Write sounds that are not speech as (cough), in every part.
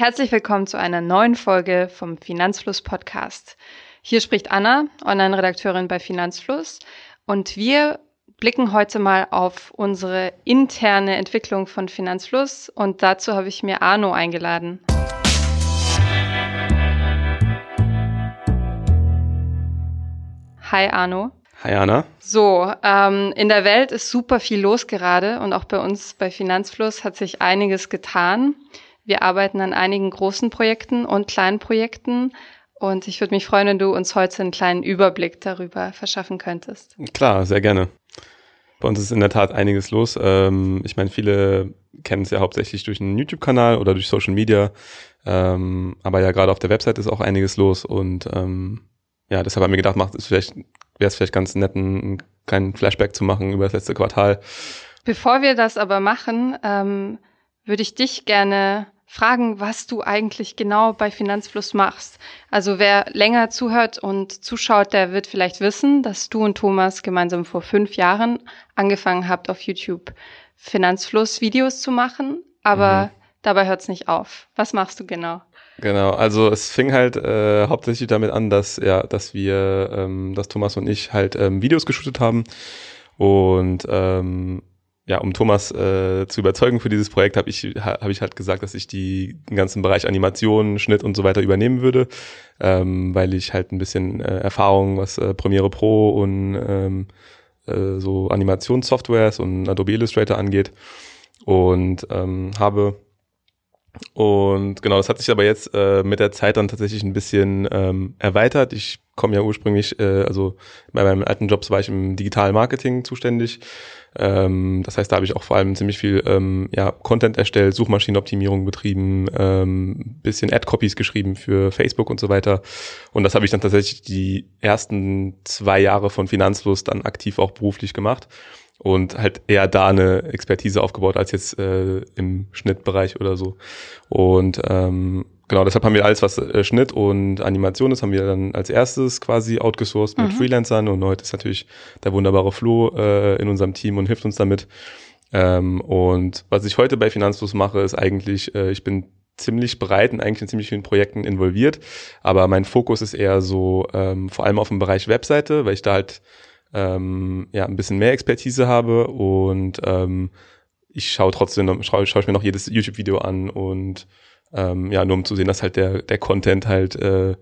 Herzlich willkommen zu einer neuen Folge vom Finanzfluss Podcast. Hier spricht Anna, Online-Redakteurin bei Finanzfluss und wir blicken heute mal auf unsere interne Entwicklung von Finanzfluss und dazu habe ich mir Arno eingeladen. Hi Arno. Hi Anna. So, ähm, in der Welt ist super viel los gerade und auch bei uns bei Finanzfluss hat sich einiges getan. Wir arbeiten an einigen großen Projekten und kleinen Projekten und ich würde mich freuen, wenn du uns heute einen kleinen Überblick darüber verschaffen könntest. Klar, sehr gerne. Bei uns ist in der Tat einiges los. Ähm, ich meine, viele kennen es ja hauptsächlich durch einen YouTube-Kanal oder durch Social Media. Ähm, aber ja, gerade auf der Website ist auch einiges los und ähm, ja, deshalb haben wir gedacht, macht es vielleicht wäre es vielleicht ganz nett, einen kleinen Flashback zu machen über das letzte Quartal. Bevor wir das aber machen, würde ich dich gerne fragen, was du eigentlich genau bei Finanzfluss machst. Also wer länger zuhört und zuschaut, der wird vielleicht wissen, dass du und Thomas gemeinsam vor fünf Jahren angefangen habt, auf YouTube Finanzfluss Videos zu machen. Aber mhm. dabei hört es nicht auf. Was machst du genau? Genau, also es fing halt äh, hauptsächlich damit an, dass ja, dass wir, ähm, dass Thomas und ich halt ähm, Videos geshootet haben und ähm, ja, um Thomas äh, zu überzeugen für dieses Projekt, habe ich ha, hab ich halt gesagt, dass ich die, den ganzen Bereich Animation, Schnitt und so weiter übernehmen würde, ähm, weil ich halt ein bisschen äh, Erfahrung, was äh, Premiere Pro und ähm, äh, so Animationssoftwares und Adobe Illustrator angeht und ähm, habe und genau, das hat sich aber jetzt äh, mit der Zeit dann tatsächlich ein bisschen ähm, erweitert. Ich komme ja ursprünglich, äh, also bei meinen alten Jobs war ich im digitalen Marketing zuständig. Ähm, das heißt, da habe ich auch vor allem ziemlich viel ähm, ja, Content erstellt, Suchmaschinenoptimierung betrieben, ähm, bisschen Ad-Copies geschrieben für Facebook und so weiter. Und das habe ich dann tatsächlich die ersten zwei Jahre von Finanzfluss dann aktiv auch beruflich gemacht und halt eher da eine Expertise aufgebaut als jetzt äh, im Schnittbereich oder so. Und ähm, genau, deshalb haben wir alles, was äh, Schnitt und Animation ist, haben wir dann als erstes quasi outgesourced mit mhm. Freelancern und heute ist natürlich der wunderbare Flo äh, in unserem Team und hilft uns damit. Ähm, und was ich heute bei Finanzfluss mache, ist eigentlich, äh, ich bin ziemlich breit und eigentlich in ziemlich vielen Projekten involviert, aber mein Fokus ist eher so ähm, vor allem auf dem Bereich Webseite, weil ich da halt ähm, ja, ein bisschen mehr Expertise habe und ähm, ich schaue trotzdem, schaue, schaue ich mir noch jedes YouTube-Video an und ähm, ja, nur um zu sehen, dass halt der, der Content halt äh,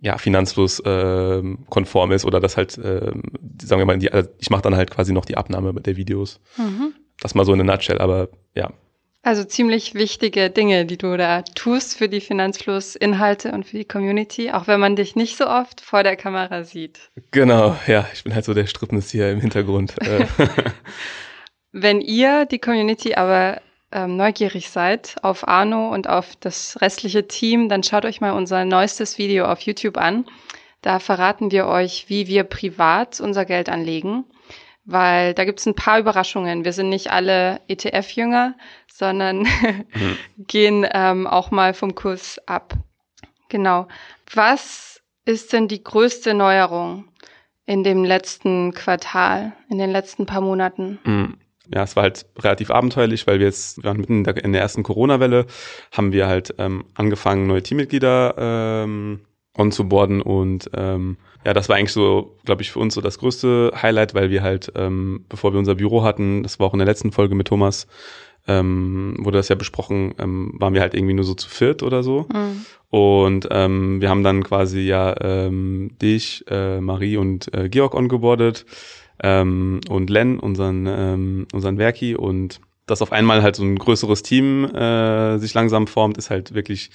ja, finanzlos äh, konform ist oder dass halt, äh, sagen wir mal, die, also ich mache dann halt quasi noch die Abnahme der Videos. Mhm. Das mal so in a nutshell, aber ja, also ziemlich wichtige Dinge, die du da tust für die Finanzfluss-Inhalte und für die Community, auch wenn man dich nicht so oft vor der Kamera sieht. Genau, ja, ich bin halt so der Strippnis hier im Hintergrund. Äh. (laughs) wenn ihr, die Community, aber ähm, neugierig seid auf Arno und auf das restliche Team, dann schaut euch mal unser neuestes Video auf YouTube an. Da verraten wir euch, wie wir privat unser Geld anlegen weil da gibt es ein paar Überraschungen. Wir sind nicht alle ETF-Jünger, sondern (laughs) gehen ähm, auch mal vom Kurs ab. Genau. Was ist denn die größte Neuerung in dem letzten Quartal, in den letzten paar Monaten? Ja, es war halt relativ abenteuerlich, weil wir jetzt wir waren mitten in der, in der ersten Corona-Welle, haben wir halt ähm, angefangen, neue Teammitglieder ähm, onzuboarden und ähm, ja, das war eigentlich so, glaube ich, für uns so das größte Highlight, weil wir halt, ähm, bevor wir unser Büro hatten, das war auch in der letzten Folge mit Thomas, ähm, wurde das ja besprochen, ähm, waren wir halt irgendwie nur so zu viert oder so. Mhm. Und ähm, wir haben dann quasi ja ähm, dich, äh, Marie und äh, Georg ongeboardet ähm, und Len, unseren, ähm, unseren Werki. Und dass auf einmal halt so ein größeres Team äh, sich langsam formt, ist halt wirklich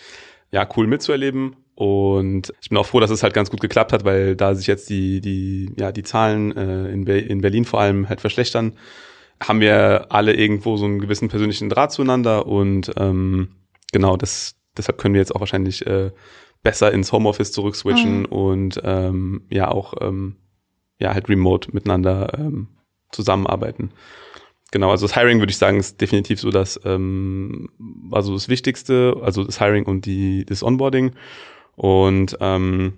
ja cool mitzuerleben. Und ich bin auch froh, dass es halt ganz gut geklappt hat, weil da sich jetzt die, die, ja, die Zahlen äh, in, Be in Berlin vor allem halt verschlechtern, haben wir alle irgendwo so einen gewissen persönlichen Draht zueinander. Und ähm, genau, das, deshalb können wir jetzt auch wahrscheinlich äh, besser ins Homeoffice zurückswitchen mhm. und ähm, ja auch ähm, ja halt remote miteinander ähm, zusammenarbeiten. Genau, also das Hiring würde ich sagen, ist definitiv so das, ähm, also das Wichtigste, also das Hiring und die, das Onboarding. Und ähm,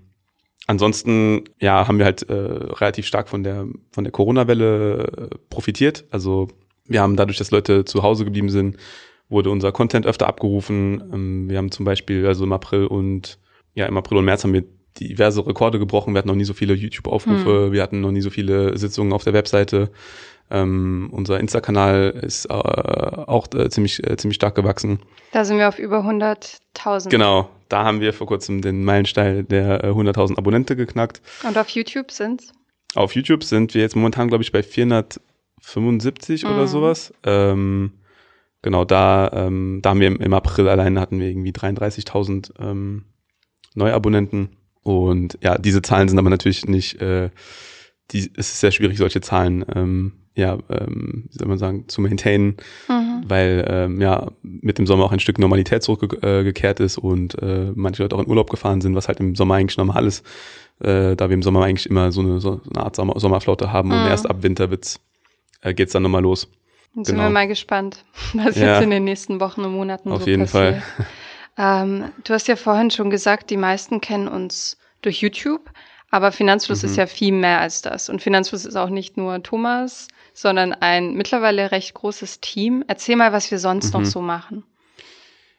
ansonsten ja haben wir halt äh, relativ stark von der von der Corona-Welle äh, profitiert. Also wir haben dadurch, dass Leute zu Hause geblieben sind, wurde unser Content öfter abgerufen. Ähm, wir haben zum Beispiel, also im April und ja, im April und März haben wir diverse Rekorde gebrochen. Wir hatten noch nie so viele YouTube-Aufrufe, hm. wir hatten noch nie so viele Sitzungen auf der Webseite. Ähm, unser Insta-Kanal ist äh, auch äh, ziemlich, äh, ziemlich stark gewachsen. Da sind wir auf über 100.000. Genau, da haben wir vor kurzem den Meilenstein der 100.000 äh, Abonnente geknackt. Und auf YouTube sind's? Auf YouTube sind wir jetzt momentan, glaube ich, bei 475 mhm. oder sowas. Ähm, genau, da, ähm, da haben wir im, im April alleine hatten wir irgendwie 33.000 ähm, Neuabonnenten. Und ja, diese Zahlen sind aber natürlich nicht, äh, die, es ist sehr schwierig, solche Zahlen ähm, ja, ähm, wie soll man sagen, zu maintainen, mhm. weil ähm, ja mit dem Sommer auch ein Stück Normalität zurückgekehrt äh, ist und äh, manche Leute auch in Urlaub gefahren sind, was halt im Sommer eigentlich normal ist, äh, da wir im Sommer eigentlich immer so eine, so eine Art Sommer Sommerflaute haben mhm. und erst ab Winter wird's, äh, geht's dann nochmal los. Dann genau. sind wir mal gespannt, (laughs) was ja. jetzt in den nächsten Wochen und Monaten Auf so jeden passiert. Fall. Ähm, du hast ja vorhin schon gesagt, die meisten kennen uns durch YouTube. Aber Finanzfluss mhm. ist ja viel mehr als das. Und Finanzfluss ist auch nicht nur Thomas, sondern ein mittlerweile recht großes Team. Erzähl mal, was wir sonst mhm. noch so machen.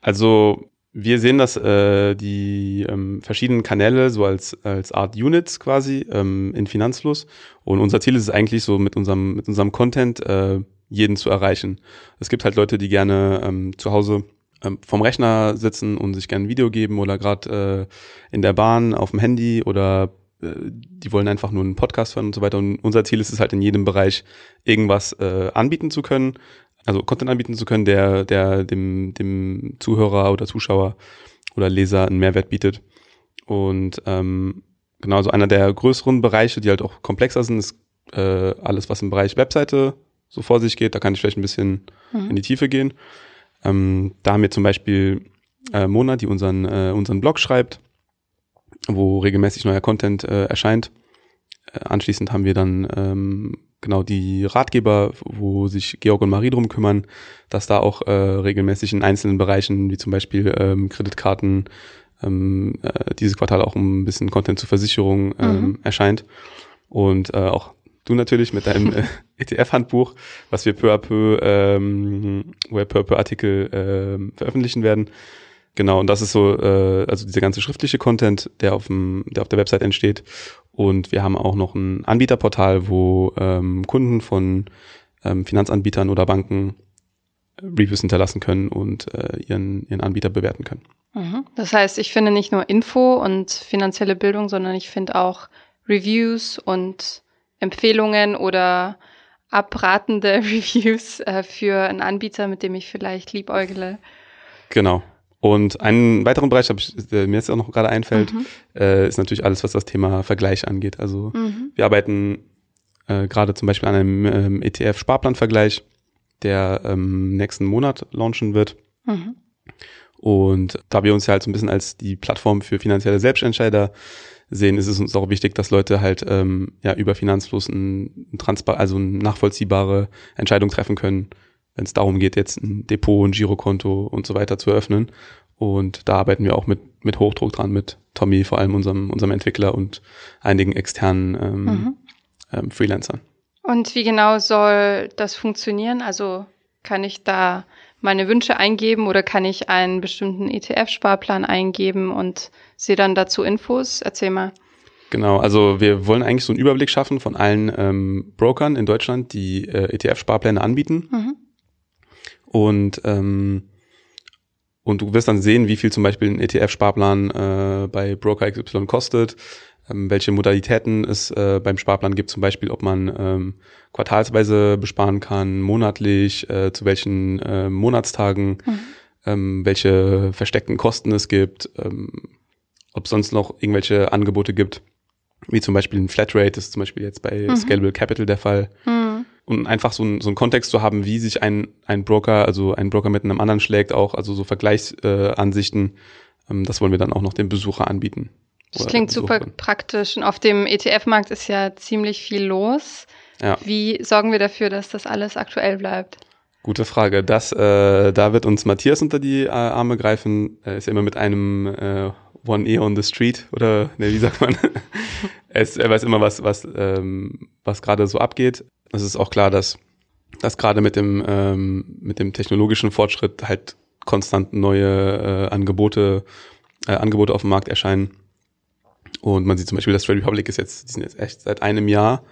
Also wir sehen dass äh, die ähm, verschiedenen Kanäle so als, als Art Units quasi ähm, in Finanzfluss. Und unser Ziel ist es eigentlich so mit unserem, mit unserem Content äh, jeden zu erreichen. Es gibt halt Leute, die gerne ähm, zu Hause ähm, vom Rechner sitzen und sich gerne ein Video geben oder gerade äh, in der Bahn auf dem Handy oder äh, die wollen einfach nur einen Podcast hören und so weiter. Und unser Ziel ist es halt in jedem Bereich irgendwas äh, anbieten zu können, also Content anbieten zu können, der, der dem, dem Zuhörer oder Zuschauer oder Leser einen Mehrwert bietet. Und ähm, genau, so einer der größeren Bereiche, die halt auch komplexer sind, ist äh, alles, was im Bereich Webseite so vor sich geht. Da kann ich vielleicht ein bisschen mhm. in die Tiefe gehen. Ähm, da haben wir zum Beispiel äh, Mona, die unseren, äh, unseren Blog schreibt wo regelmäßig neuer Content äh, erscheint. Äh, anschließend haben wir dann ähm, genau die Ratgeber, wo sich Georg und Marie drum kümmern, dass da auch äh, regelmäßig in einzelnen Bereichen, wie zum Beispiel ähm, Kreditkarten, ähm, äh, dieses Quartal auch ein bisschen Content zur Versicherung ähm, mhm. erscheint. Und auch du natürlich mit deinem äh, (laughs) ETF-Handbuch, was wir peu à peu, ähm, wir peu à peu Artikel äh, veröffentlichen werden. Genau, und das ist so, äh, also dieser ganze schriftliche Content, der auf, dem, der auf der Website entsteht. Und wir haben auch noch ein Anbieterportal, wo ähm, Kunden von ähm, Finanzanbietern oder Banken äh, Reviews hinterlassen können und äh, ihren, ihren Anbieter bewerten können. Mhm. Das heißt, ich finde nicht nur Info und finanzielle Bildung, sondern ich finde auch Reviews und Empfehlungen oder abratende (laughs) Reviews äh, für einen Anbieter, mit dem ich vielleicht liebäugle. Genau. Und einen weiteren Bereich, ich, der mir jetzt auch noch gerade einfällt, mhm. äh, ist natürlich alles, was das Thema Vergleich angeht. Also mhm. wir arbeiten äh, gerade zum Beispiel an einem ähm, ETF-Sparplanvergleich, der ähm, nächsten Monat launchen wird. Mhm. Und da wir uns ja halt so ein bisschen als die Plattform für finanzielle Selbstentscheider sehen, ist es uns auch wichtig, dass Leute halt ähm, ja über Finanzfluss ein, ein transpa also eine nachvollziehbare Entscheidung treffen können, wenn es darum geht, jetzt ein Depot, ein Girokonto und so weiter zu öffnen. Und da arbeiten wir auch mit, mit Hochdruck dran, mit Tommy, vor allem unserem, unserem Entwickler und einigen externen ähm, mhm. ähm, Freelancern. Und wie genau soll das funktionieren? Also kann ich da meine Wünsche eingeben oder kann ich einen bestimmten ETF-Sparplan eingeben und sehe dann dazu Infos? Erzähl mal. Genau, also wir wollen eigentlich so einen Überblick schaffen von allen ähm, Brokern in Deutschland, die äh, ETF-Sparpläne anbieten. Mhm. Und, ähm, und du wirst dann sehen, wie viel zum Beispiel ein ETF-Sparplan äh, bei Broker XY kostet, welche Modalitäten es äh, beim Sparplan gibt, zum Beispiel, ob man ähm, quartalsweise besparen kann, monatlich, äh, zu welchen äh, Monatstagen, mhm. ähm, welche versteckten Kosten es gibt, ähm, ob sonst noch irgendwelche Angebote gibt, wie zum Beispiel ein Flatrate, das ist zum Beispiel jetzt bei mhm. Scalable Capital der Fall. Mhm und einfach so, ein, so einen Kontext zu haben, wie sich ein, ein Broker, also ein Broker mit einem anderen schlägt, auch, also so Vergleichsansichten, äh, ähm, das wollen wir dann auch noch dem Besucher anbieten. Das klingt super praktisch. Und auf dem ETF-Markt ist ja ziemlich viel los. Ja. Wie sorgen wir dafür, dass das alles aktuell bleibt? Gute Frage. Das, äh, da wird uns Matthias unter die äh, Arme greifen. Er ist ja immer mit einem äh, One Ear on the Street oder ne, wie sagt man? (laughs) er, ist, er weiß immer, was, was, ähm, was gerade so abgeht es ist auch klar, dass dass gerade mit dem, ähm, mit dem technologischen Fortschritt halt konstant neue äh, Angebote, äh, Angebote auf dem Markt erscheinen. Und man sieht zum Beispiel, dass Trade Republic ist jetzt, die sind jetzt echt seit einem Jahr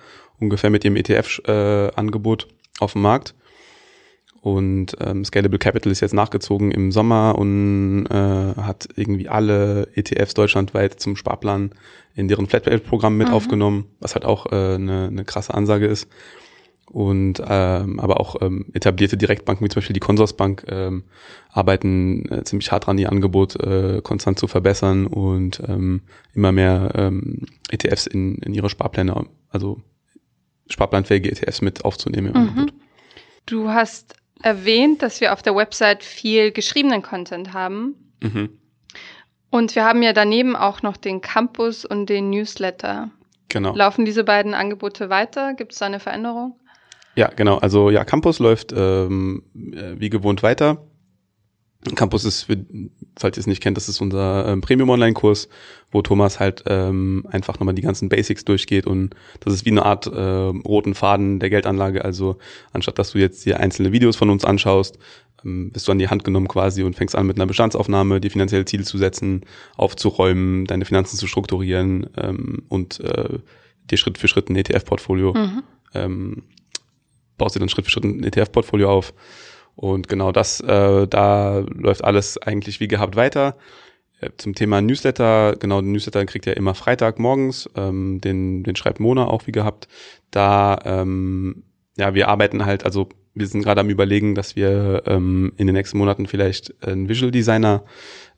ungefähr mit ihrem ETF-Angebot äh, auf dem Markt. Und ähm, Scalable Capital ist jetzt nachgezogen im Sommer und äh, hat irgendwie alle ETFs deutschlandweit zum Sparplan in deren Flatrate-Programm mit mhm. aufgenommen, was halt auch äh, eine, eine krasse Ansage ist. Und ähm, aber auch ähm, etablierte Direktbanken wie zum Beispiel die Consorsbank ähm, arbeiten äh, ziemlich hart dran, ihr Angebot äh, konstant zu verbessern und ähm, immer mehr ähm, ETFs in, in ihre Sparpläne, also sparplanfähige ETFs mit aufzunehmen im mhm. Angebot. Du hast erwähnt, dass wir auf der Website viel geschriebenen Content haben. Mhm. Und wir haben ja daneben auch noch den Campus und den Newsletter. Genau. Laufen diese beiden Angebote weiter? Gibt es da eine Veränderung? Ja, genau. Also ja, Campus läuft ähm, äh, wie gewohnt weiter. Campus ist, für, falls ihr es nicht kennt, das ist unser ähm, Premium-Online-Kurs, wo Thomas halt ähm, einfach nochmal die ganzen Basics durchgeht und das ist wie eine Art äh, roten Faden der Geldanlage. Also anstatt dass du jetzt hier einzelne Videos von uns anschaust, ähm, bist du an die Hand genommen quasi und fängst an mit einer Bestandsaufnahme, die finanzielle Ziele zu setzen, aufzuräumen, deine Finanzen zu strukturieren ähm, und äh, dir Schritt für Schritt ein ETF-Portfolio, mhm. ähm, baust dir dann Schritt für Schritt ein ETF-Portfolio auf und genau das, äh, da läuft alles eigentlich wie gehabt weiter. Äh, zum Thema Newsletter, genau, den Newsletter kriegt ihr immer Freitag morgens, ähm, den, den schreibt Mona auch wie gehabt. Da, ähm, ja, wir arbeiten halt, also wir sind gerade am überlegen, dass wir ähm, in den nächsten Monaten vielleicht einen Visual Designer,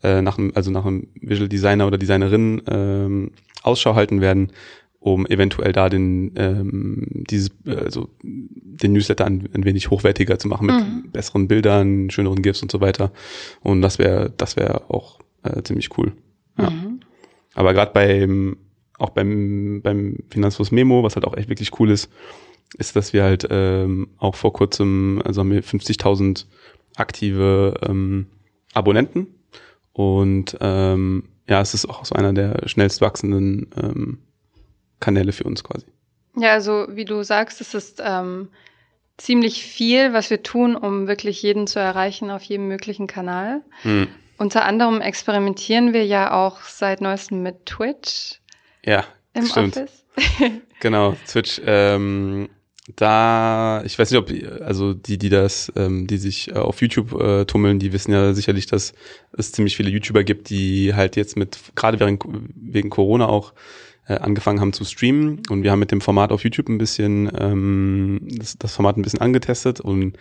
äh, nach einem, also nach einem Visual Designer oder Designerin ähm, Ausschau halten werden, um eventuell da den ähm, dieses also den Newsletter ein, ein wenig hochwertiger zu machen mit mhm. besseren Bildern, schöneren GIFs und so weiter. Und das wäre das wäre auch äh, ziemlich cool. Ja. Mhm. Aber gerade beim auch beim beim Finanzfluss Memo, was halt auch echt wirklich cool ist, ist, dass wir halt ähm, auch vor kurzem also haben wir 50.000 aktive ähm, Abonnenten und ähm, ja, es ist auch so einer der schnellst wachsenden ähm, Kanäle für uns quasi. Ja, also wie du sagst, es ist ähm, ziemlich viel, was wir tun, um wirklich jeden zu erreichen auf jedem möglichen Kanal. Hm. Unter anderem experimentieren wir ja auch seit neuestem mit Twitch. Ja, im stimmt. Office. (laughs) genau, Twitch. Ähm, da, ich weiß nicht, ob, also die, die das, ähm, die sich äh, auf YouTube äh, tummeln, die wissen ja sicherlich, dass es ziemlich viele YouTuber gibt, die halt jetzt mit, gerade während, wegen Corona auch, äh, angefangen haben zu streamen. Und wir haben mit dem Format auf YouTube ein bisschen ähm, das, das Format ein bisschen angetestet. Und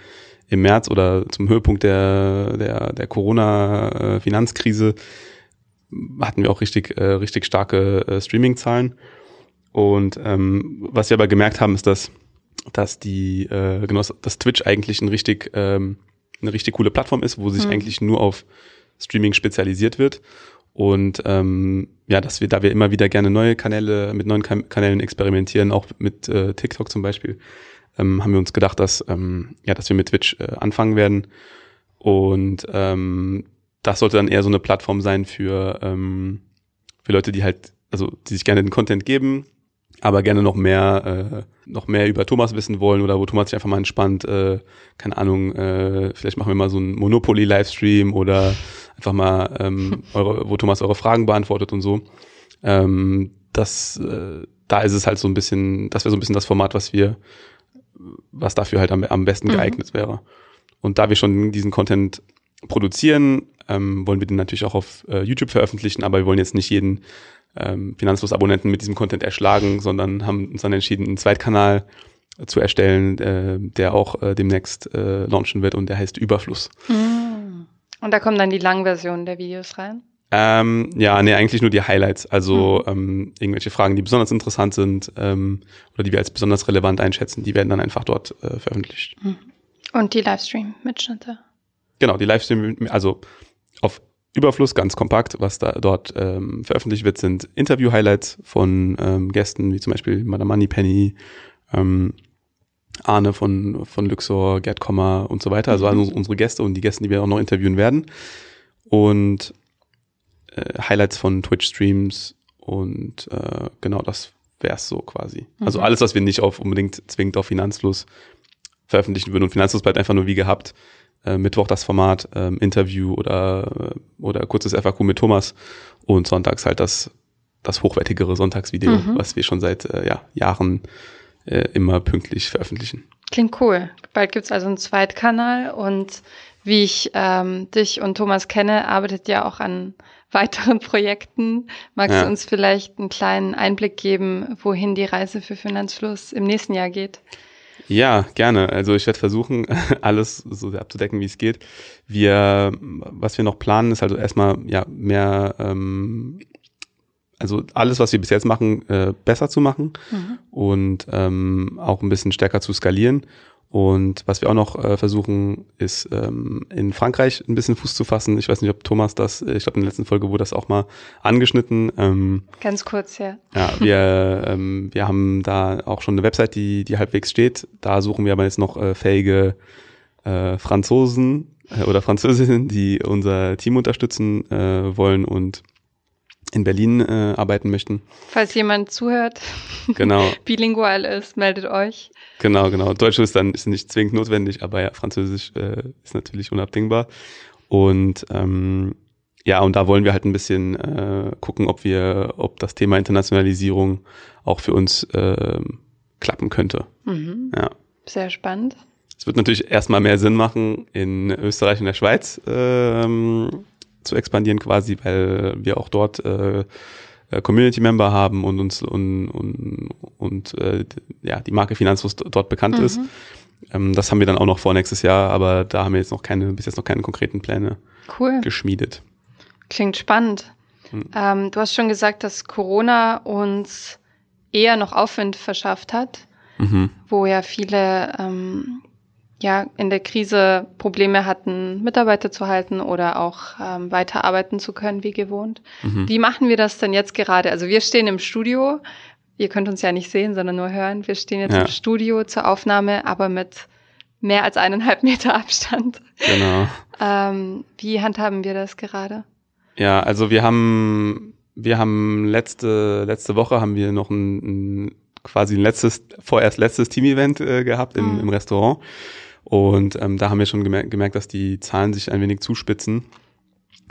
im März oder zum Höhepunkt der der der Corona Finanzkrise hatten wir auch richtig äh, richtig starke äh, Streaming-Zahlen. Und ähm, was wir aber gemerkt haben ist dass dass die äh, genau dass Twitch eigentlich ein richtig ähm, eine richtig coole Plattform ist wo sich mhm. eigentlich nur auf Streaming spezialisiert wird und ähm, ja, dass wir, da wir immer wieder gerne neue Kanäle, mit neuen Kanälen experimentieren, auch mit äh, TikTok zum Beispiel, ähm, haben wir uns gedacht, dass, ähm, ja, dass wir mit Twitch äh, anfangen werden. Und ähm, das sollte dann eher so eine Plattform sein für, ähm, für Leute, die halt, also die sich gerne den Content geben, aber gerne noch mehr, äh, noch mehr über Thomas wissen wollen oder wo Thomas sich einfach mal entspannt, äh, keine Ahnung, äh, vielleicht machen wir mal so einen Monopoly-Livestream oder einfach mal, ähm, (laughs) eure, wo Thomas eure Fragen beantwortet und so. Ähm, das, äh, da ist es halt so ein bisschen, das wäre so ein bisschen das Format, was wir, was dafür halt am, am besten mhm. geeignet wäre. Und da wir schon diesen Content produzieren, ähm, wollen wir den natürlich auch auf äh, YouTube veröffentlichen, aber wir wollen jetzt nicht jeden ähm, Finanzfluss-Abonnenten mit diesem Content erschlagen, sondern haben uns dann entschieden, einen Zweitkanal zu erstellen, äh, der auch äh, demnächst äh, launchen wird und der heißt Überfluss. Mhm. Und da kommen dann die langen Versionen der Videos rein? Ähm, ja, nee, eigentlich nur die Highlights. Also mhm. ähm, irgendwelche Fragen, die besonders interessant sind ähm, oder die wir als besonders relevant einschätzen, die werden dann einfach dort äh, veröffentlicht. Mhm. Und die Livestream-Mitschnitte? Genau, die Livestream, also auf Überfluss, ganz kompakt, was da dort ähm, veröffentlicht wird, sind Interview-Highlights von ähm, Gästen, wie zum Beispiel Madame Moneypenny, ähm, Arne von, von Luxor, Gerd Kommer und so weiter. Also, also unsere Gäste und die Gäste, die wir auch noch interviewen werden. Und äh, Highlights von Twitch-Streams und äh, genau das wär's so quasi. Also mhm. Also alles, was wir nicht auf unbedingt zwingend auf Finanzfluss veröffentlichen würden. Und Finanzlos bleibt einfach nur wie gehabt. Äh, Mittwoch das Format, ähm, Interview oder, äh, oder kurzes FAQ mit Thomas und sonntags halt das, das hochwertigere Sonntagsvideo, mhm. was wir schon seit äh, ja, Jahren äh, immer pünktlich veröffentlichen. Klingt cool. Bald gibt's also einen Zweitkanal und wie ich ähm, dich und Thomas kenne, arbeitet ja auch an (laughs) weiteren Projekten. Magst ja. du uns vielleicht einen kleinen Einblick geben, wohin die Reise für Finanzfluss im nächsten Jahr geht? Ja, gerne. Also ich werde versuchen, (laughs) alles so abzudecken, wie es geht. Wir, was wir noch planen, ist also erstmal ja mehr, ähm, also alles, was wir bis jetzt machen, äh, besser zu machen mhm. und ähm, auch ein bisschen stärker zu skalieren und was wir auch noch äh, versuchen, ist ähm, in Frankreich ein bisschen Fuß zu fassen. Ich weiß nicht, ob Thomas das, ich glaube in der letzten Folge wurde das auch mal angeschnitten. Ähm, Ganz kurz, ja. Ja, (laughs) wir, ähm, wir haben da auch schon eine Website, die, die halbwegs steht. Da suchen wir aber jetzt noch äh, fähige äh, Franzosen äh, oder Französinnen, die unser Team unterstützen äh, wollen und in Berlin äh, arbeiten möchten. Falls jemand zuhört, (laughs) genau. bilingual ist, meldet euch. Genau, genau. Deutsch ist dann ist nicht zwingend notwendig, aber ja, Französisch äh, ist natürlich unabdingbar. Und ähm, ja, und da wollen wir halt ein bisschen äh, gucken, ob wir, ob das Thema Internationalisierung auch für uns äh, klappen könnte. Mhm. Ja. Sehr spannend. Es wird natürlich erstmal mehr Sinn machen, in Österreich und der Schweiz ähm, zu expandieren quasi, weil wir auch dort äh, äh, Community Member haben und uns und, und, und äh, ja, die Marke Finanzfluss dort bekannt mhm. ist. Ähm, das haben wir dann auch noch vor nächstes Jahr, aber da haben wir jetzt noch keine, bis jetzt noch keine konkreten Pläne cool. geschmiedet. Klingt spannend. Mhm. Ähm, du hast schon gesagt, dass Corona uns eher noch Aufwind verschafft hat, mhm. wo ja viele ähm, ja in der Krise Probleme hatten, Mitarbeiter zu halten oder auch ähm, weiterarbeiten zu können wie gewohnt. Mhm. Wie machen wir das denn jetzt gerade? Also wir stehen im Studio. Ihr könnt uns ja nicht sehen, sondern nur hören. Wir stehen jetzt ja. im Studio zur Aufnahme, aber mit mehr als eineinhalb (laughs) Meter Abstand. Genau. ähm, wie handhaben wir das gerade? Ja, also wir haben wir haben letzte letzte Woche haben wir noch ein, ein quasi ein letztes vorerst letztes Team-Event äh, gehabt im, mhm. im Restaurant und ähm, da haben wir schon gemerkt, gemerkt, dass die Zahlen sich ein wenig zuspitzen.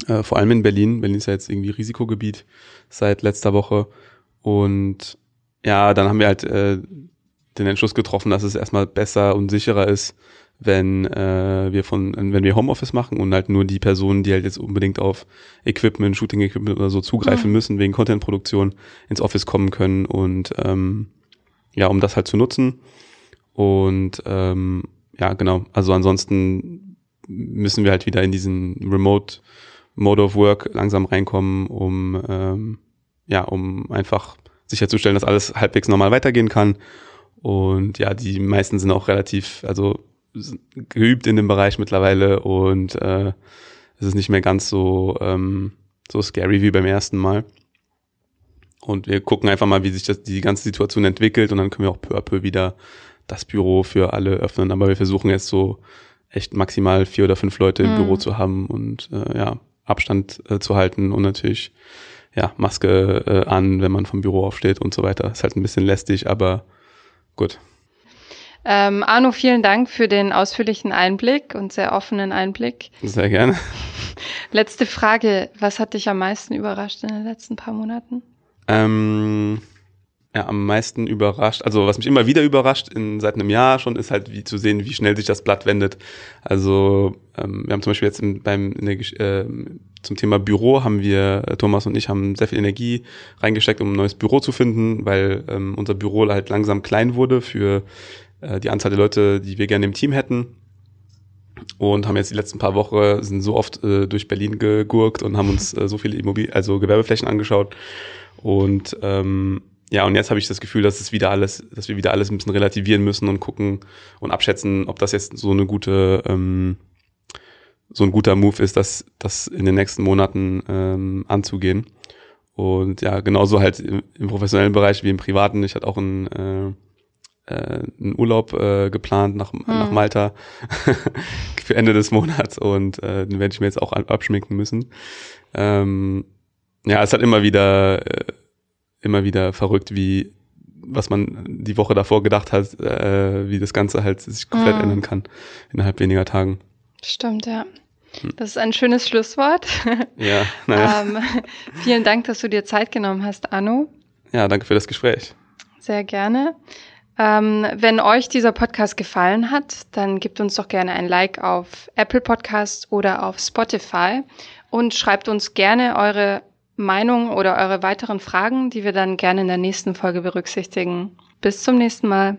Äh, vor allem in Berlin. Berlin ist ja jetzt irgendwie Risikogebiet seit letzter Woche. Und ja, dann haben wir halt äh, den Entschluss getroffen, dass es erstmal besser und sicherer ist, wenn äh, wir von, wenn wir Homeoffice machen und halt nur die Personen, die halt jetzt unbedingt auf Equipment, Shooting-Equipment oder so zugreifen mhm. müssen, wegen Contentproduktion, ins Office kommen können und ähm, ja, um das halt zu nutzen. Und ähm, ja, genau. Also ansonsten müssen wir halt wieder in diesen Remote Mode of Work langsam reinkommen, um ähm, ja, um einfach sicherzustellen, dass alles halbwegs normal weitergehen kann. Und ja, die meisten sind auch relativ, also geübt in dem Bereich mittlerweile und äh, es ist nicht mehr ganz so ähm, so scary wie beim ersten Mal. Und wir gucken einfach mal, wie sich das, die ganze Situation entwickelt und dann können wir auch peu à peu wieder das Büro für alle öffnen. Aber wir versuchen jetzt so echt maximal vier oder fünf Leute im mhm. Büro zu haben und äh, ja, Abstand äh, zu halten und natürlich ja, Maske äh, an, wenn man vom Büro aufsteht und so weiter. Ist halt ein bisschen lästig, aber gut. Ähm, Arno, vielen Dank für den ausführlichen Einblick und sehr offenen Einblick. Sehr gerne. (laughs) Letzte Frage. Was hat dich am meisten überrascht in den letzten paar Monaten? Ähm, ja, am meisten überrascht, also was mich immer wieder überrascht, in, seit einem Jahr schon, ist halt wie zu sehen, wie schnell sich das Blatt wendet. Also ähm, wir haben zum Beispiel jetzt in, beim in der, äh, zum Thema Büro haben wir, äh, Thomas und ich haben sehr viel Energie reingesteckt, um ein neues Büro zu finden, weil ähm, unser Büro halt langsam klein wurde für äh, die Anzahl der Leute, die wir gerne im Team hätten. Und haben jetzt die letzten paar Wochen sind so oft äh, durch Berlin gegurkt und haben uns äh, so viele Immobilien, also Gewerbeflächen angeschaut. Und ähm, ja, und jetzt habe ich das Gefühl, dass es wieder alles, dass wir wieder alles ein bisschen relativieren müssen und gucken und abschätzen, ob das jetzt so eine gute, ähm, so ein guter Move ist, das, das in den nächsten Monaten ähm, anzugehen. Und ja, genauso halt im, im professionellen Bereich wie im privaten. Ich hatte auch einen, äh, äh, einen Urlaub äh, geplant nach, hm. nach Malta (laughs) für Ende des Monats und äh, den werde ich mir jetzt auch abschminken müssen. Ähm, ja, es hat immer wieder äh, immer wieder verrückt, wie was man die Woche davor gedacht hat, äh, wie das Ganze halt sich komplett mhm. ändern kann innerhalb weniger Tagen. Stimmt, ja. Hm. Das ist ein schönes Schlusswort. (laughs) Ja, naja. ähm, vielen Dank, dass du dir Zeit genommen hast, Anno. Ja, danke für das Gespräch. Sehr gerne. Ähm, wenn euch dieser Podcast gefallen hat, dann gebt uns doch gerne ein Like auf Apple Podcast oder auf Spotify und schreibt uns gerne eure Meinung oder eure weiteren Fragen, die wir dann gerne in der nächsten Folge berücksichtigen. Bis zum nächsten Mal.